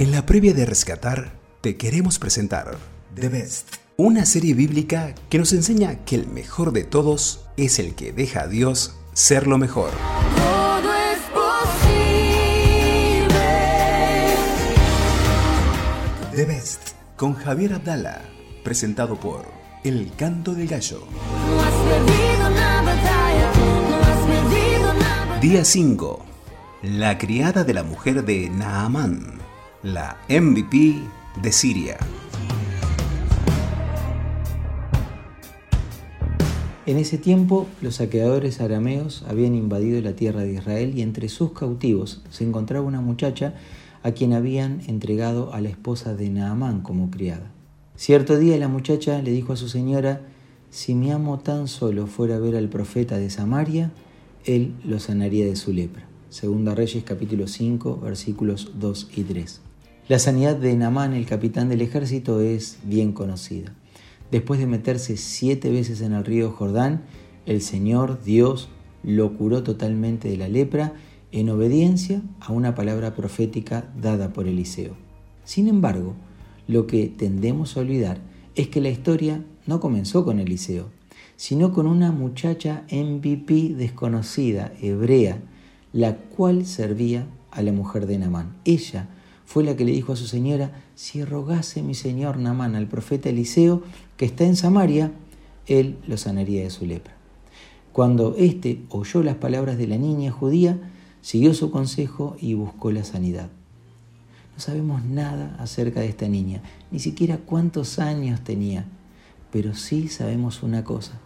En la previa de Rescatar, te queremos presentar The Best, una serie bíblica que nos enseña que el mejor de todos es el que deja a Dios ser lo mejor. Todo es posible. The Best, con Javier Abdala, presentado por El Canto del Gallo. No has perdido una batalla, no has perdido una. Día 5. La criada de la mujer de Naamán, la MVP de Siria. En ese tiempo, los saqueadores arameos habían invadido la tierra de Israel y entre sus cautivos se encontraba una muchacha a quien habían entregado a la esposa de Naamán como criada. Cierto día la muchacha le dijo a su señora, si mi amo tan solo fuera a ver al profeta de Samaria, él lo sanaría de su lepra. Segunda Reyes capítulo 5 versículos 2 y 3. La sanidad de Naamán, el capitán del ejército, es bien conocida. Después de meterse siete veces en el río Jordán, el Señor Dios lo curó totalmente de la lepra en obediencia a una palabra profética dada por Eliseo. Sin embargo, lo que tendemos a olvidar es que la historia no comenzó con Eliseo, sino con una muchacha MVP desconocida, hebrea, la cual servía a la mujer de Namán. Ella fue la que le dijo a su señora, si rogase mi señor Namán al profeta Eliseo, que está en Samaria, él lo sanaría de su lepra. Cuando éste oyó las palabras de la niña judía, siguió su consejo y buscó la sanidad. No sabemos nada acerca de esta niña, ni siquiera cuántos años tenía, pero sí sabemos una cosa,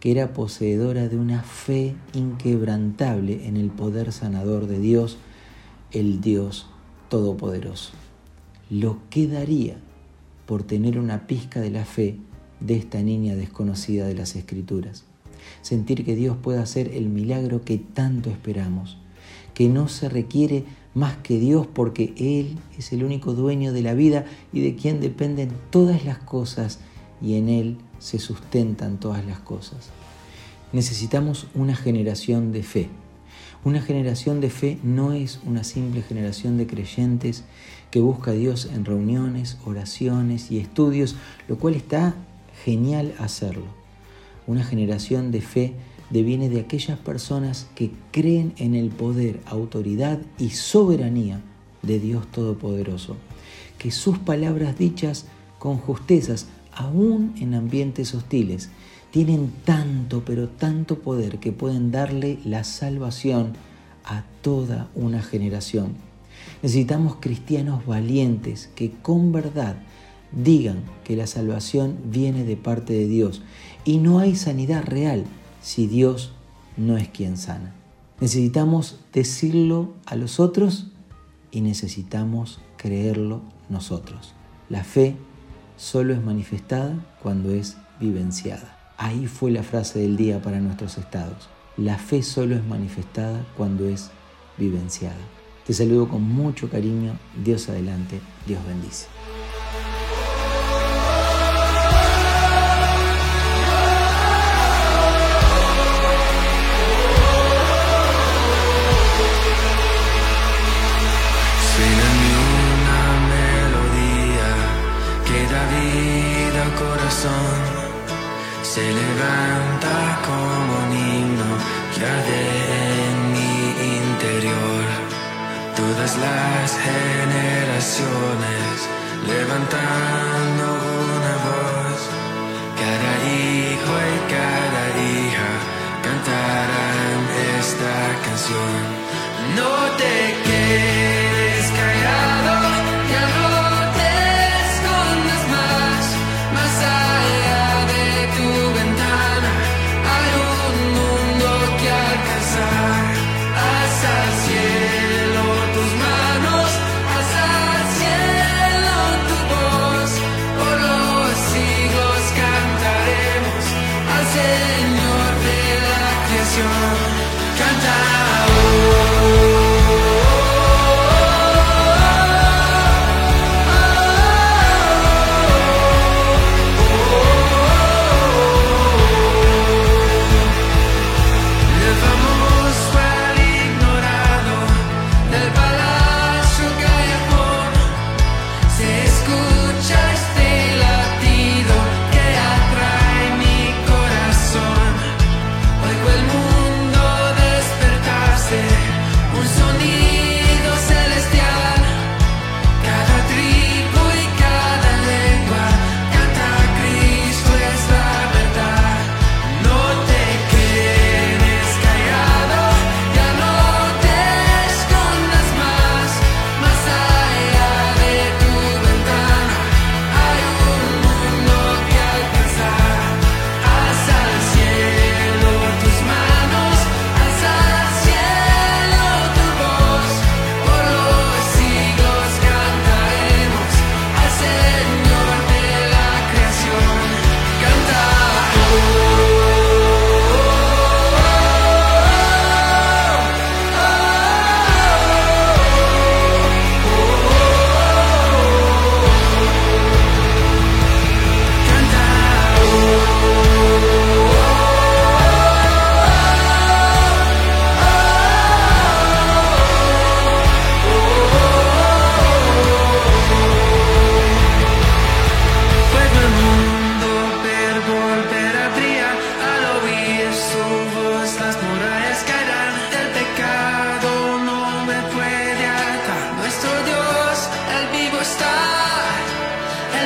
que era poseedora de una fe inquebrantable en el poder sanador de Dios, el Dios Todopoderoso. Lo que daría por tener una pizca de la fe de esta niña desconocida de las Escrituras. Sentir que Dios puede hacer el milagro que tanto esperamos, que no se requiere más que Dios porque Él es el único dueño de la vida y de quien dependen todas las cosas y en Él se sustentan todas las cosas. Necesitamos una generación de fe. Una generación de fe no es una simple generación de creyentes que busca a Dios en reuniones, oraciones y estudios, lo cual está genial hacerlo. Una generación de fe deviene de aquellas personas que creen en el poder, autoridad y soberanía de Dios Todopoderoso, que sus palabras dichas con justezas, aún en ambientes hostiles, tienen tanto, pero tanto poder que pueden darle la salvación a toda una generación. Necesitamos cristianos valientes que con verdad digan que la salvación viene de parte de Dios y no hay sanidad real si Dios no es quien sana. Necesitamos decirlo a los otros y necesitamos creerlo nosotros. La fe solo es manifestada cuando es vivenciada. Ahí fue la frase del día para nuestros estados. La fe solo es manifestada cuando es vivenciada. Te saludo con mucho cariño. Dios adelante. Dios bendice. Como un himno que en mi interior. Todas las generaciones levantando una voz. Cada hijo y cada hija cantarán esta canción. No te creación. Canta. oh,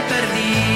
perdí.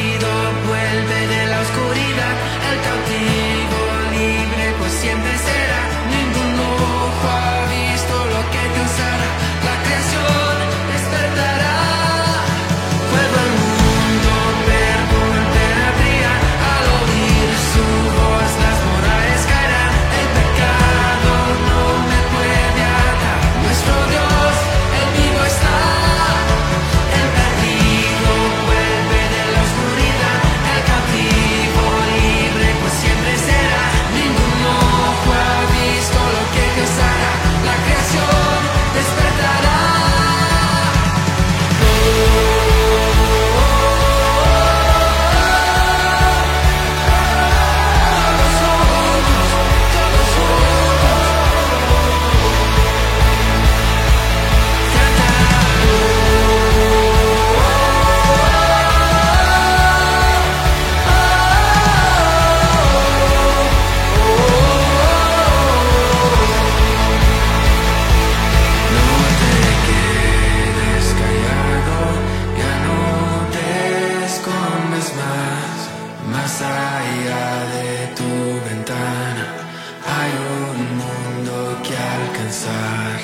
hay un mundo que alcanzar.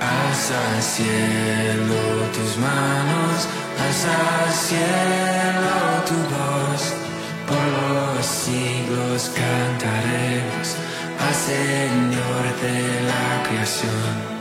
Alza al cielo tus manos, alza al cielo tu voz. Por los siglos cantaremos al Señor de la creación.